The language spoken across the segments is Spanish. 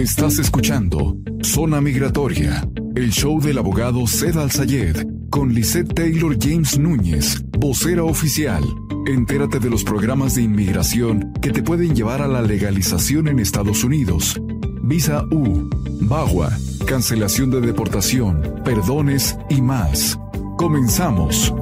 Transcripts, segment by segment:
Estás escuchando Zona Migratoria, el show del abogado Zed Al-Sayed con Lisette Taylor James Núñez, vocera oficial. Entérate de los programas de inmigración que te pueden llevar a la legalización en Estados Unidos. Visa U, BAGUA, cancelación de deportación, perdones y más. Comenzamos.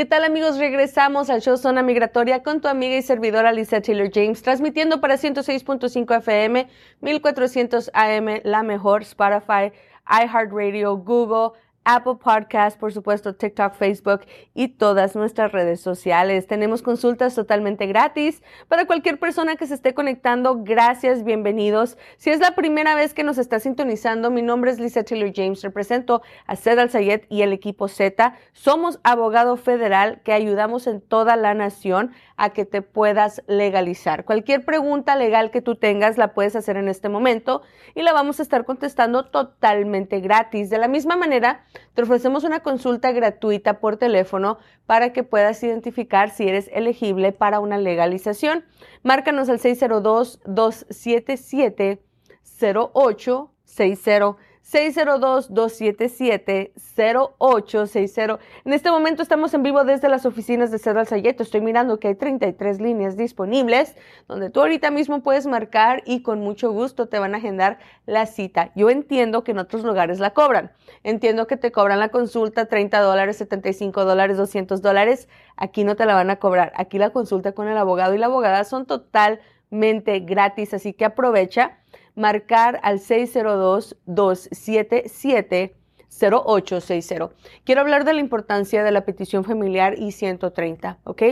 ¿Qué tal amigos? Regresamos al show Zona Migratoria con tu amiga y servidora Lisa Taylor James, transmitiendo para 106.5 FM, 1400 AM, La Mejor, Spotify, iHeartRadio, Google, Apple Podcast, por supuesto, TikTok, Facebook y todas nuestras redes sociales. Tenemos consultas totalmente gratis para cualquier persona que se esté conectando. Gracias, bienvenidos. Si es la primera vez que nos está sintonizando, mi nombre es Lisa Taylor James, represento a Zed Al Sayed y el equipo Z. Somos abogado federal que ayudamos en toda la nación a que te puedas legalizar. Cualquier pregunta legal que tú tengas la puedes hacer en este momento y la vamos a estar contestando totalmente gratis. De la misma manera, te ofrecemos una consulta gratuita por teléfono para que puedas identificar si eres elegible para una legalización. Márcanos al 602-277-0860. 602-277-0860. En este momento estamos en vivo desde las oficinas de Cedral Sayeto. Estoy mirando que hay 33 líneas disponibles donde tú ahorita mismo puedes marcar y con mucho gusto te van a agendar la cita. Yo entiendo que en otros lugares la cobran. Entiendo que te cobran la consulta 30 dólares, 75 dólares, 200 dólares. Aquí no te la van a cobrar. Aquí la consulta con el abogado y la abogada son totalmente gratis, así que aprovecha marcar al 602-277-0860. Quiero hablar de la importancia de la petición familiar I-130, ¿ok?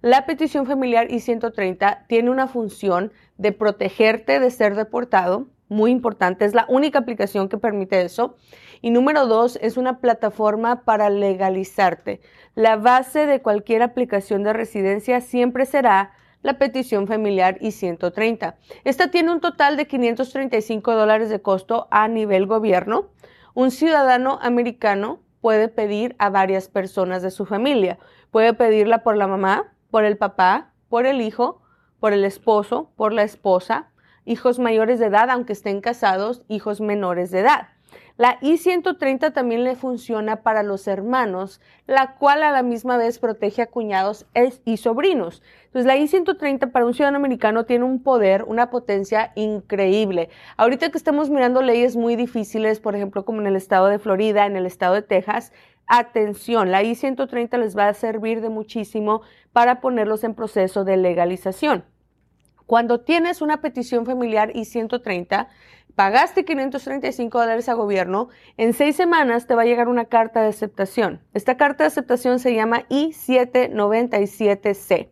La petición familiar I-130 tiene una función de protegerte de ser deportado, muy importante, es la única aplicación que permite eso. Y número dos, es una plataforma para legalizarte. La base de cualquier aplicación de residencia siempre será la petición familiar I-130. Esta tiene un total de 535 dólares de costo a nivel gobierno. Un ciudadano americano puede pedir a varias personas de su familia. Puede pedirla por la mamá, por el papá, por el hijo, por el esposo, por la esposa, hijos mayores de edad, aunque estén casados, hijos menores de edad. La I-130 también le funciona para los hermanos, la cual a la misma vez protege a cuñados y sobrinos. Entonces, la I-130 para un ciudadano americano tiene un poder, una potencia increíble. Ahorita que estamos mirando leyes muy difíciles, por ejemplo, como en el estado de Florida, en el estado de Texas, atención, la I-130 les va a servir de muchísimo para ponerlos en proceso de legalización. Cuando tienes una petición familiar I-130, pagaste 535 dólares a gobierno, en seis semanas te va a llegar una carta de aceptación. Esta carta de aceptación se llama I-797C.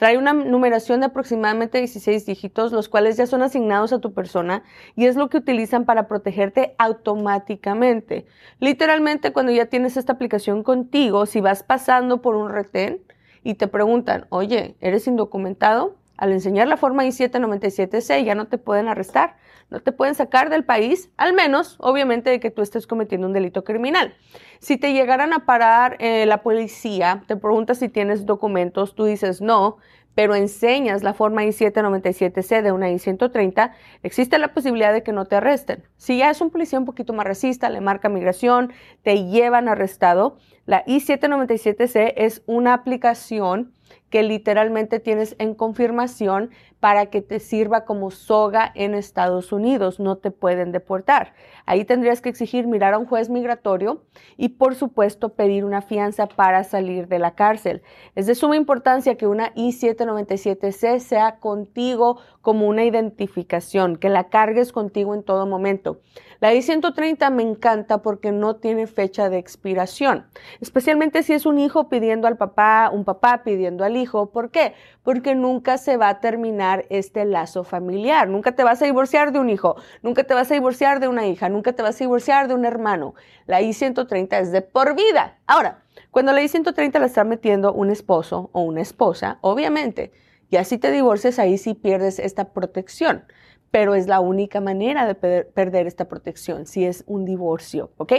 Trae una numeración de aproximadamente 16 dígitos, los cuales ya son asignados a tu persona y es lo que utilizan para protegerte automáticamente. Literalmente, cuando ya tienes esta aplicación contigo, si vas pasando por un retén y te preguntan, oye, ¿eres indocumentado? Al enseñar la forma I-797C ya no te pueden arrestar, no te pueden sacar del país, al menos, obviamente, de que tú estés cometiendo un delito criminal. Si te llegaran a parar eh, la policía, te preguntas si tienes documentos, tú dices no, pero enseñas la forma I-797C de una I-130, existe la posibilidad de que no te arresten. Si ya es un policía un poquito más racista, le marca migración, te llevan arrestado, la I-797C es una aplicación que literalmente tienes en confirmación para que te sirva como soga en Estados Unidos. No te pueden deportar. Ahí tendrías que exigir mirar a un juez migratorio y por supuesto pedir una fianza para salir de la cárcel. Es de suma importancia que una I-797C sea contigo como una identificación, que la cargues contigo en todo momento. La I-130 me encanta porque no tiene fecha de expiración, especialmente si es un hijo pidiendo al papá, un papá pidiendo al hijo. ¿Por qué? Porque nunca se va a terminar este lazo familiar. Nunca te vas a divorciar de un hijo, nunca te vas a divorciar de una hija, nunca te vas a divorciar de un hermano. La I-130 es de por vida. Ahora, cuando la I-130 la está metiendo un esposo o una esposa, obviamente, ya si te divorcias, ahí sí pierdes esta protección pero es la única manera de perder esta protección si es un divorcio, ¿ok?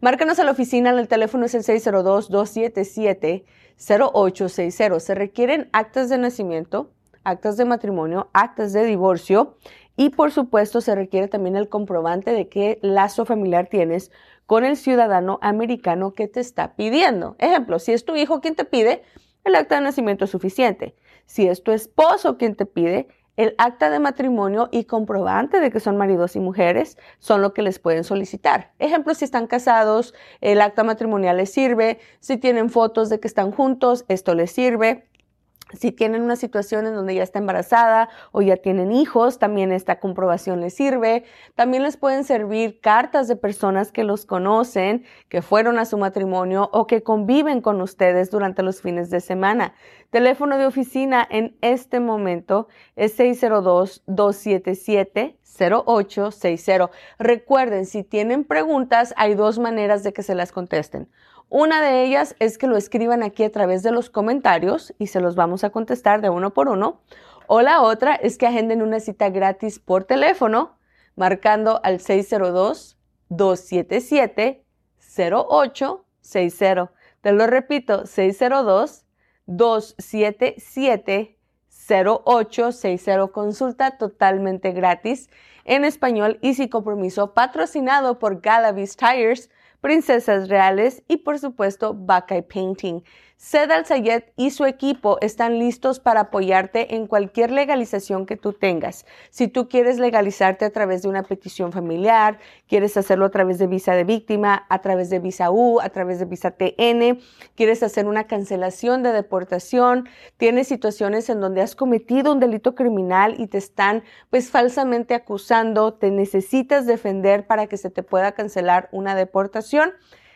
Márcanos a la oficina, el teléfono es el 602-277. 0860. Se requieren actas de nacimiento, actas de matrimonio, actas de divorcio y por supuesto se requiere también el comprobante de qué lazo familiar tienes con el ciudadano americano que te está pidiendo. Ejemplo, si es tu hijo quien te pide, el acta de nacimiento es suficiente. Si es tu esposo quien te pide, el acta de matrimonio y comprobante de que son maridos y mujeres son lo que les pueden solicitar. Ejemplo, si están casados, el acta matrimonial les sirve. Si tienen fotos de que están juntos, esto les sirve. Si tienen una situación en donde ya está embarazada o ya tienen hijos, también esta comprobación les sirve. También les pueden servir cartas de personas que los conocen, que fueron a su matrimonio o que conviven con ustedes durante los fines de semana. Teléfono de oficina en este momento es 602-277-0860. Recuerden, si tienen preguntas, hay dos maneras de que se las contesten. Una de ellas es que lo escriban aquí a través de los comentarios y se los vamos a contestar de uno por uno. O la otra es que agenden una cita gratis por teléfono marcando al 602-277-0860. Te lo repito, 602-277-0860. Consulta totalmente gratis en español y sin compromiso, patrocinado por Galavis Tires Princesas Reales y por supuesto Buckeye Painting. Sedal Sayed y su equipo están listos para apoyarte en cualquier legalización que tú tengas. Si tú quieres legalizarte a través de una petición familiar, quieres hacerlo a través de visa de víctima, a través de visa U, a través de visa TN, quieres hacer una cancelación de deportación, tienes situaciones en donde has cometido un delito criminal y te están pues falsamente acusando, te necesitas defender para que se te pueda cancelar una deportación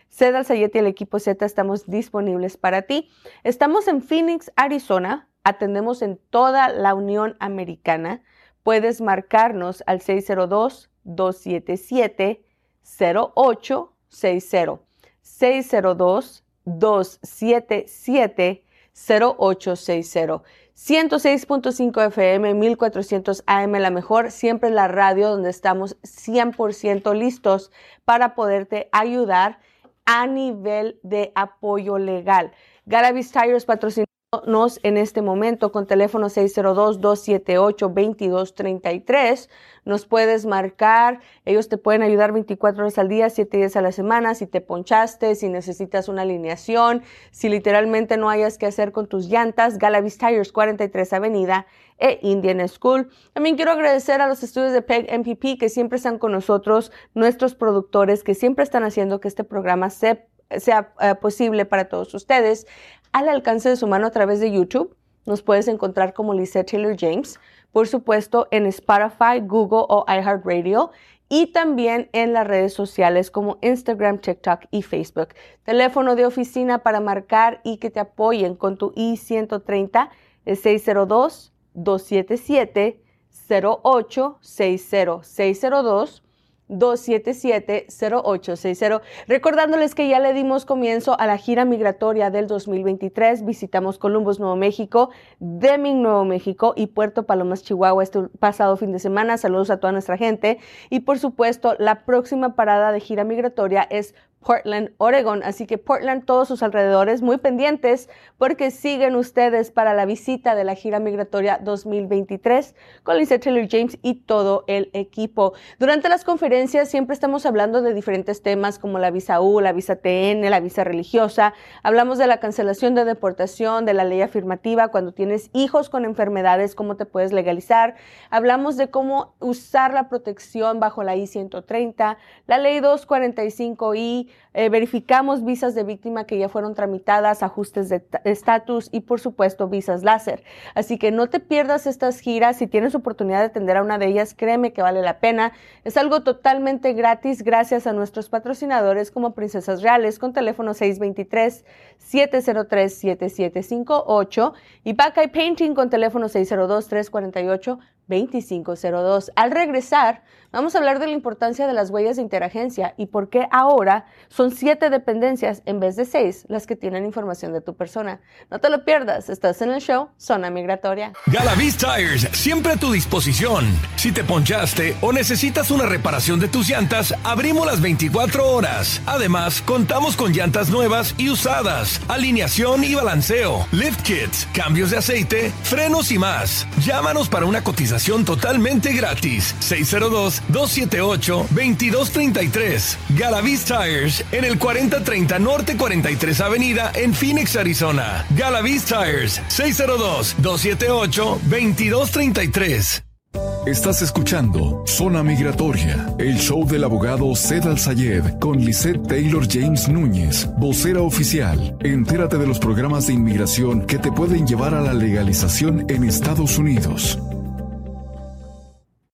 Cedal Sayet y el equipo Z estamos disponibles para ti. Estamos en Phoenix, Arizona. Atendemos en toda la Unión Americana. Puedes marcarnos al 602-277-0860. 602-277-0860. 106.5 FM, 1400 AM, la mejor, siempre la radio donde estamos 100% listos para poderte ayudar a nivel de apoyo legal. Garavis Tires patrocinamos en este momento con teléfono 602-278-2233. Nos puedes marcar, ellos te pueden ayudar 24 horas al día, 7 días a la semana, si te ponchaste, si necesitas una alineación, si literalmente no hayas que hacer con tus llantas, Galavis Tires 43 Avenida e Indian School. También quiero agradecer a los estudios de PEG MPP que siempre están con nosotros, nuestros productores que siempre están haciendo que este programa sea, eh, posible para todos ustedes al alcance de su mano a través de YouTube. Nos puedes encontrar como Lizette Taylor James, por supuesto en Spotify, Google o iHeartRadio y también en las redes sociales como Instagram, TikTok y Facebook. Teléfono de oficina para marcar y que te apoyen con tu I-130 es 602 277 0860 602 277-0860. Recordándoles que ya le dimos comienzo a la gira migratoria del 2023. Visitamos Columbus, Nuevo México, Deming, Nuevo México y Puerto Palomas, Chihuahua este pasado fin de semana. Saludos a toda nuestra gente. Y por supuesto, la próxima parada de gira migratoria es Portland, Oregon. Así que Portland, todos sus alrededores, muy pendientes porque siguen ustedes para la visita de la gira migratoria 2023 con Lisa Taylor James y todo el equipo. Durante las conferencias siempre estamos hablando de diferentes temas como la visa U, la visa TN, la visa religiosa. Hablamos de la cancelación de deportación, de la ley afirmativa, cuando tienes hijos con enfermedades, cómo te puedes legalizar. Hablamos de cómo usar la protección bajo la I-130, la ley 245I, eh, verificamos visas de víctima que ya fueron tramitadas, ajustes de estatus y por supuesto visas láser. Así que no te pierdas estas giras. Si tienes oportunidad de atender a una de ellas, créeme que vale la pena. Es algo totalmente gratis gracias a nuestros patrocinadores como Princesas Reales con teléfono 623-703-7758 y Buckeye Painting con teléfono 602-348. 2502. Al regresar, vamos a hablar de la importancia de las huellas de interagencia y por qué ahora son siete dependencias en vez de seis las que tienen información de tu persona. No te lo pierdas, estás en el show Zona Migratoria. Galavis Tires, siempre a tu disposición. Si te ponchaste o necesitas una reparación de tus llantas, abrimos las 24 horas. Además, contamos con llantas nuevas y usadas, alineación y balanceo, lift kits, cambios de aceite, frenos y más. Llámanos para una cotización totalmente gratis. 602-278-2233. Galavis Tires en el 4030 Norte 43 Avenida en Phoenix, Arizona. Galavis Tires 602-278-2233. Estás escuchando Zona Migratoria, el show del abogado Zed Al Sayed con Lisette Taylor James Núñez, vocera oficial. Entérate de los programas de inmigración que te pueden llevar a la legalización en Estados Unidos.